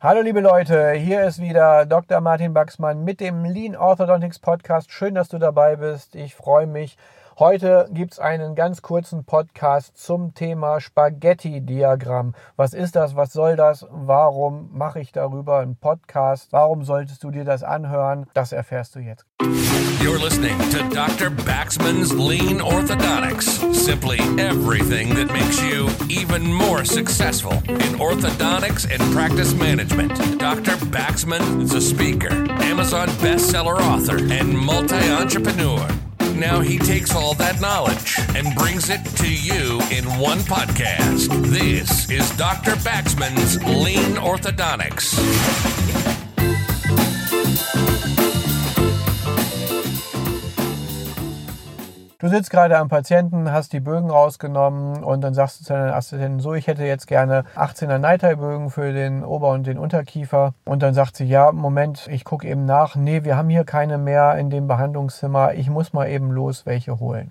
Hallo liebe Leute, hier ist wieder Dr. Martin Baxmann mit dem Lean Orthodontics Podcast. Schön, dass du dabei bist. Ich freue mich. Heute gibt es einen ganz kurzen Podcast zum Thema Spaghetti-Diagramm. Was ist das? Was soll das? Warum mache ich darüber einen Podcast? Warum solltest du dir das anhören? Das erfährst du jetzt. You're listening to Dr. Baxman's Lean Orthodontics. Simply everything that makes you even more successful in orthodontics and practice management. Dr. Baxman is a speaker, Amazon bestseller author, and multi entrepreneur. Now he takes all that knowledge and brings it to you in one podcast. This is Dr. Baxman's Lean Orthodontics. Du sitzt gerade am Patienten, hast die Bögen rausgenommen und dann sagst du zu deiner Assistentin, so, ich hätte jetzt gerne 18er Neitei-Bögen für den Ober- und den Unterkiefer. Und dann sagt sie, ja, Moment, ich gucke eben nach. Nee, wir haben hier keine mehr in dem Behandlungszimmer. Ich muss mal eben los welche holen.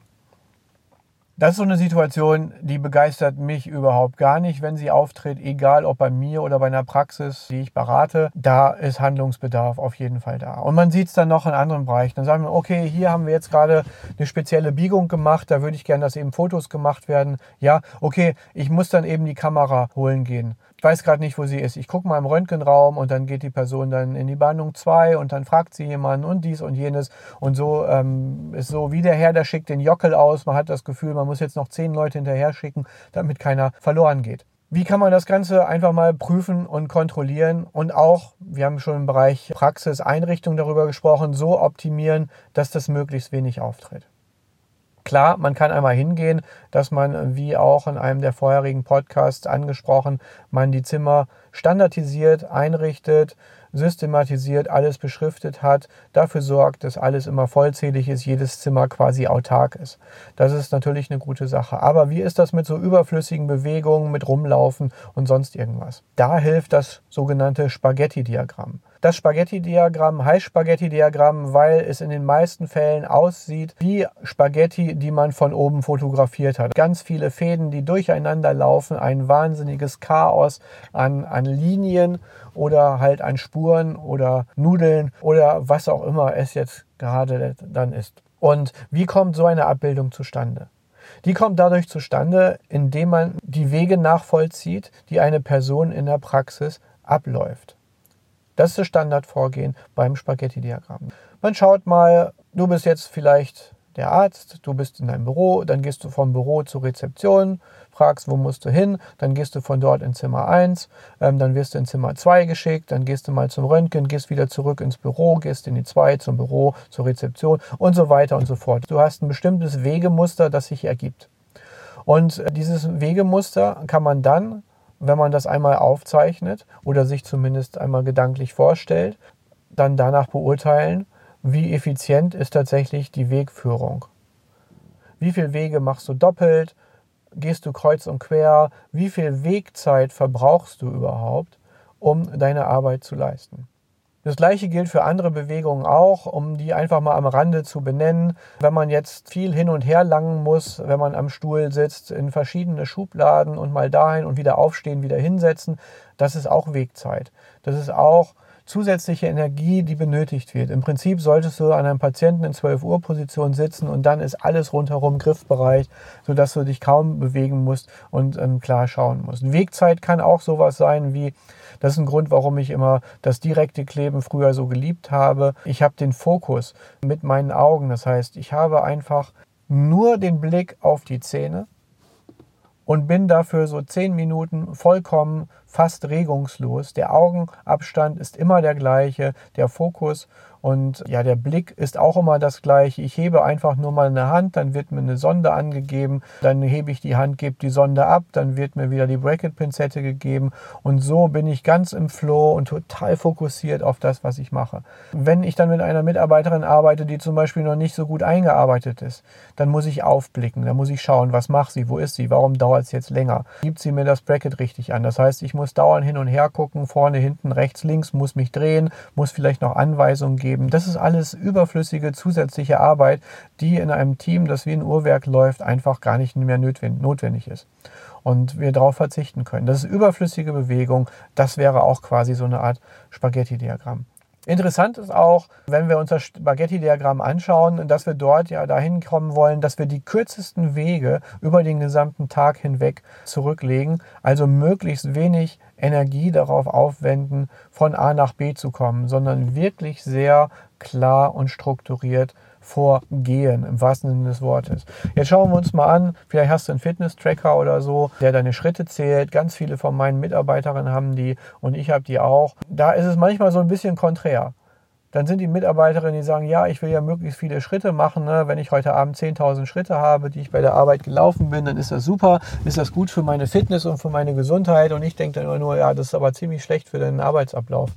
Das ist so eine Situation, die begeistert mich überhaupt gar nicht, wenn sie auftritt, egal ob bei mir oder bei einer Praxis, die ich berate. Da ist Handlungsbedarf auf jeden Fall da. Und man sieht es dann noch in anderen Bereichen. Dann sagen wir, okay, hier haben wir jetzt gerade eine spezielle Biegung gemacht, da würde ich gerne, dass eben Fotos gemacht werden. Ja, okay, ich muss dann eben die Kamera holen gehen ich weiß gerade nicht, wo sie ist. Ich gucke mal im Röntgenraum und dann geht die Person dann in die Behandlung 2 und dann fragt sie jemanden und dies und jenes. Und so ähm, ist so wie der Herr, der schickt den Jockel aus. Man hat das Gefühl, man muss jetzt noch zehn Leute hinterher schicken, damit keiner verloren geht. Wie kann man das Ganze einfach mal prüfen und kontrollieren und auch, wir haben schon im Bereich Praxis, Einrichtung darüber gesprochen, so optimieren, dass das möglichst wenig auftritt. Klar, man kann einmal hingehen, dass man, wie auch in einem der vorherigen Podcasts angesprochen, man die Zimmer standardisiert einrichtet, systematisiert, alles beschriftet hat, dafür sorgt, dass alles immer vollzählig ist, jedes Zimmer quasi autark ist. Das ist natürlich eine gute Sache. Aber wie ist das mit so überflüssigen Bewegungen, mit Rumlaufen und sonst irgendwas? Da hilft das sogenannte Spaghetti-Diagramm. Das Spaghetti-Diagramm heißt Spaghetti-Diagramm, weil es in den meisten Fällen aussieht wie Spaghetti, die man von oben fotografiert hat. Ganz viele Fäden, die durcheinander laufen, ein wahnsinniges Chaos an, an Linien oder halt an Spuren oder Nudeln oder was auch immer es jetzt gerade dann ist. Und wie kommt so eine Abbildung zustande? Die kommt dadurch zustande, indem man die Wege nachvollzieht, die eine Person in der Praxis abläuft. Das ist das Standardvorgehen beim Spaghetti-Diagramm. Man schaut mal, du bist jetzt vielleicht der Arzt, du bist in deinem Büro, dann gehst du vom Büro zur Rezeption, fragst, wo musst du hin, dann gehst du von dort in Zimmer 1, ähm, dann wirst du in Zimmer 2 geschickt, dann gehst du mal zum Röntgen, gehst wieder zurück ins Büro, gehst in die 2 zum Büro, zur Rezeption und so weiter und so fort. Du hast ein bestimmtes Wegemuster, das sich ergibt. Und äh, dieses Wegemuster kann man dann wenn man das einmal aufzeichnet oder sich zumindest einmal gedanklich vorstellt, dann danach beurteilen, wie effizient ist tatsächlich die Wegführung. Wie viele Wege machst du doppelt? Gehst du kreuz und quer? Wie viel Wegzeit verbrauchst du überhaupt, um deine Arbeit zu leisten? Das gleiche gilt für andere Bewegungen auch, um die einfach mal am Rande zu benennen. Wenn man jetzt viel hin und her langen muss, wenn man am Stuhl sitzt, in verschiedene Schubladen und mal dahin und wieder aufstehen, wieder hinsetzen, das ist auch Wegzeit. Das ist auch zusätzliche Energie, die benötigt wird. Im Prinzip solltest du an einem Patienten in 12 Uhr Position sitzen und dann ist alles rundherum Griffbereich, sodass du dich kaum bewegen musst und ähm, klar schauen musst. Wegzeit kann auch sowas sein wie, das ist ein Grund, warum ich immer das direkte Kleben früher so geliebt habe. Ich habe den Fokus mit meinen Augen. Das heißt, ich habe einfach nur den Blick auf die Zähne und bin dafür so zehn Minuten vollkommen fast regungslos. Der Augenabstand ist immer der gleiche, der Fokus und ja, der Blick ist auch immer das gleiche. Ich hebe einfach nur mal eine Hand, dann wird mir eine Sonde angegeben, dann hebe ich die Hand, gebe die Sonde ab, dann wird mir wieder die Bracket-Pinzette gegeben und so bin ich ganz im Flow und total fokussiert auf das, was ich mache. Wenn ich dann mit einer Mitarbeiterin arbeite, die zum Beispiel noch nicht so gut eingearbeitet ist, dann muss ich aufblicken, dann muss ich schauen, was macht sie, wo ist sie, warum dauert es jetzt länger, gibt sie mir das Bracket richtig an. Das heißt, ich muss dauernd hin und her gucken, vorne, hinten, rechts, links, muss mich drehen, muss vielleicht noch Anweisungen geben. Das ist alles überflüssige zusätzliche Arbeit, die in einem Team, das wie ein Uhrwerk läuft, einfach gar nicht mehr notwendig ist und wir darauf verzichten können. Das ist überflüssige Bewegung. Das wäre auch quasi so eine Art Spaghetti-Diagramm. Interessant ist auch, wenn wir uns das Spaghetti-Diagramm anschauen, dass wir dort ja dahin kommen wollen, dass wir die kürzesten Wege über den gesamten Tag hinweg zurücklegen, also möglichst wenig Energie darauf aufwenden, von A nach B zu kommen, sondern wirklich sehr klar und strukturiert vorgehen, im wahrsten Sinne des Wortes. Jetzt schauen wir uns mal an, vielleicht hast du einen Fitness-Tracker oder so, der deine Schritte zählt. Ganz viele von meinen Mitarbeiterinnen haben die und ich habe die auch. Da ist es manchmal so ein bisschen konträr. Dann sind die Mitarbeiterinnen, die sagen, ja, ich will ja möglichst viele Schritte machen. Ne? Wenn ich heute Abend 10.000 Schritte habe, die ich bei der Arbeit gelaufen bin, dann ist das super, ist das gut für meine Fitness und für meine Gesundheit. Und ich denke dann immer nur, ja, das ist aber ziemlich schlecht für deinen Arbeitsablauf.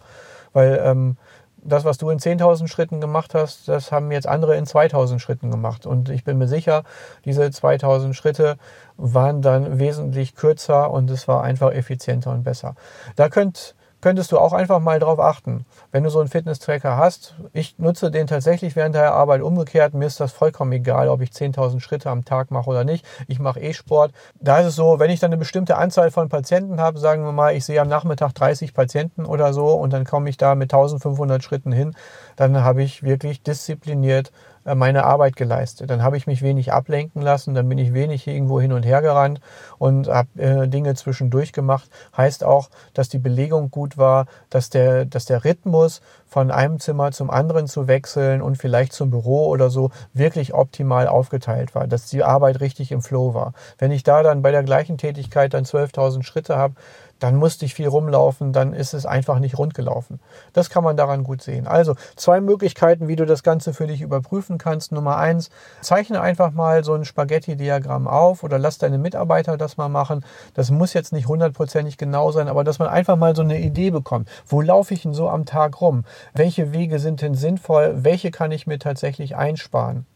Weil ähm, das, was du in 10.000 Schritten gemacht hast, das haben jetzt andere in 2.000 Schritten gemacht. Und ich bin mir sicher, diese 2.000 Schritte waren dann wesentlich kürzer und es war einfach effizienter und besser. Da könnt könntest du auch einfach mal drauf achten. Wenn du so einen Fitness-Tracker hast, ich nutze den tatsächlich während der Arbeit umgekehrt. Mir ist das vollkommen egal, ob ich 10.000 Schritte am Tag mache oder nicht. Ich mache eh Sport. Da ist es so, wenn ich dann eine bestimmte Anzahl von Patienten habe, sagen wir mal, ich sehe am Nachmittag 30 Patienten oder so und dann komme ich da mit 1500 Schritten hin, dann habe ich wirklich diszipliniert meine Arbeit geleistet. Dann habe ich mich wenig ablenken lassen, dann bin ich wenig irgendwo hin und her gerannt und habe äh, Dinge zwischendurch gemacht. Heißt auch, dass die Belegung gut war, dass der, dass der Rhythmus von einem Zimmer zum anderen zu wechseln und vielleicht zum Büro oder so wirklich optimal aufgeteilt war, dass die Arbeit richtig im Flow war. Wenn ich da dann bei der gleichen Tätigkeit dann 12.000 Schritte habe, dann musste ich viel rumlaufen, dann ist es einfach nicht rund gelaufen. Das kann man daran gut sehen. Also zwei Möglichkeiten, wie du das Ganze für dich überprüfen kannst. Nummer eins, zeichne einfach mal so ein Spaghetti-Diagramm auf oder lass deine Mitarbeiter das mal machen. Das muss jetzt nicht hundertprozentig genau sein, aber dass man einfach mal so eine Idee bekommt. Wo laufe ich denn so am Tag rum? Welche Wege sind denn sinnvoll? Welche kann ich mir tatsächlich einsparen?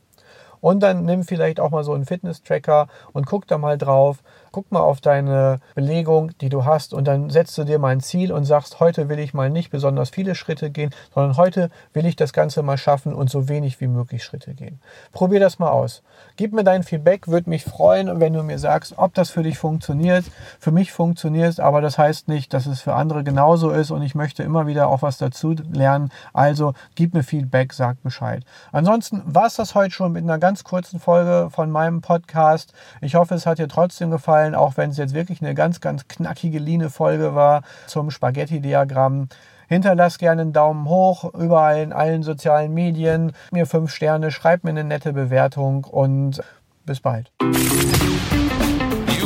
Und dann nimm vielleicht auch mal so einen Fitness-Tracker und guck da mal drauf, guck mal auf deine Belegung, die du hast und dann setzt du dir mal ein Ziel und sagst, heute will ich mal nicht besonders viele Schritte gehen, sondern heute will ich das Ganze mal schaffen und so wenig wie möglich Schritte gehen. Probier das mal aus. Gib mir dein Feedback, würde mich freuen, wenn du mir sagst, ob das für dich funktioniert. Für mich funktioniert es, aber das heißt nicht, dass es für andere genauso ist und ich möchte immer wieder auch was dazu lernen. Also gib mir Feedback, sag Bescheid. Ansonsten war es das heute schon mit einer ganz kurzen Folge von meinem Podcast. Ich hoffe, es hat dir trotzdem gefallen gefallen, auch wenn es jetzt wirklich eine ganz, ganz knackige Line-Folge war zum Spaghetti-Diagramm. Hinterlass gerne einen Daumen hoch, überall in allen sozialen Medien. Mir fünf Sterne, schreib mir eine nette Bewertung und bis bald.